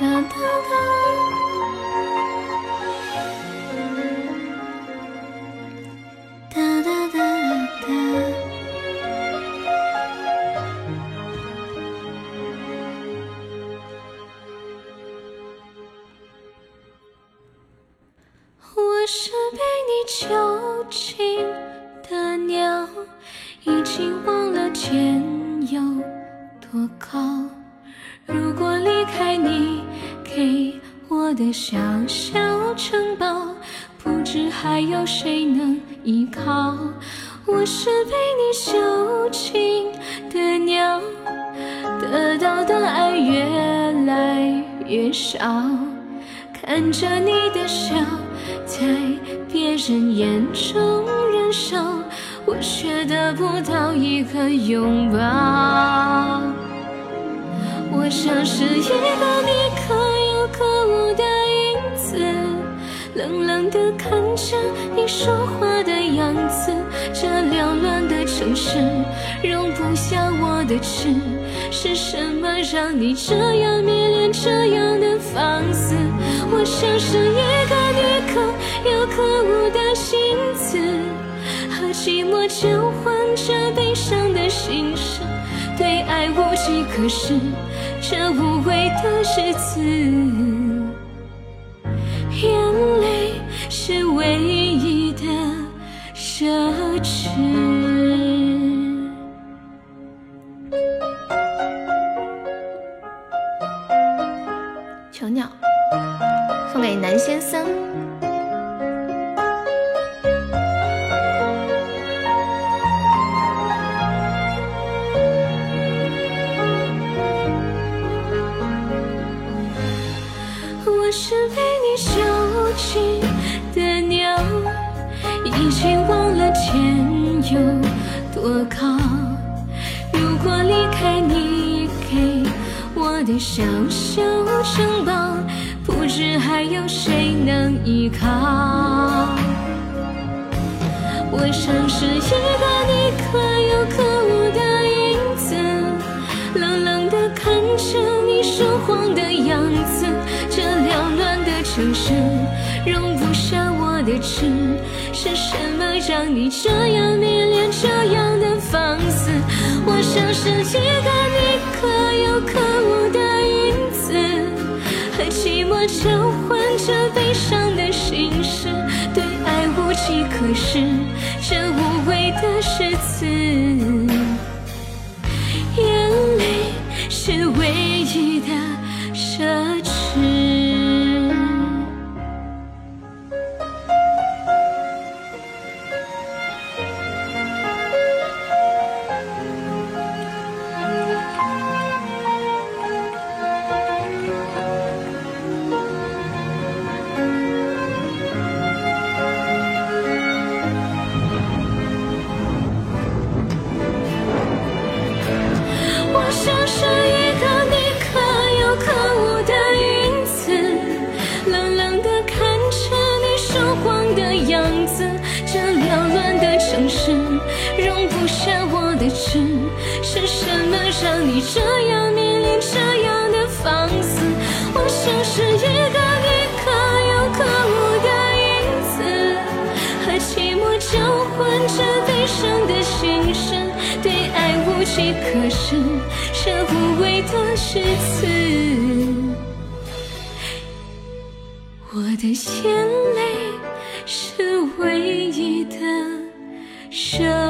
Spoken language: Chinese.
哒哒哒，哒哒哒哒。我是被你囚禁的小小城堡，不知还有谁能依靠。我是被你囚禁的鸟，得到的爱越来越少。看着你的笑，在别人眼中燃烧，我却得不到一个拥抱。我像是一个你可冷冷地看着你说话的样子。这缭乱的城市容不下我的痴，是什么让你这样迷恋，这样的放肆？我像是一个你可有可无的星子，和寂寞交换着悲伤的心事，对爱无计可施，这无谓的日子，眼奢侈。囚鸟，送给南先生。我是被你囚禁的鸟，已经忘了天有多高。如果离开你给我的小小城堡，不知还有谁能依靠。我像是一个你可有可无的影子，冷冷地看着你说谎的样子。这缭乱的城市容不下的痴，是什么让你这样迷恋，这样的放肆？我像是一个你可有可无的影子，和寂寞交换着悲伤的心事，对爱无计可施，这无谓的诗词。眼泪是唯一的是什么让你这样迷恋，这样的放肆？我像是一个你可有可无的影子，和寂寞交换着悲伤的心事，对爱无计可施，这无谓的诗词。我的眼泪是唯一的奢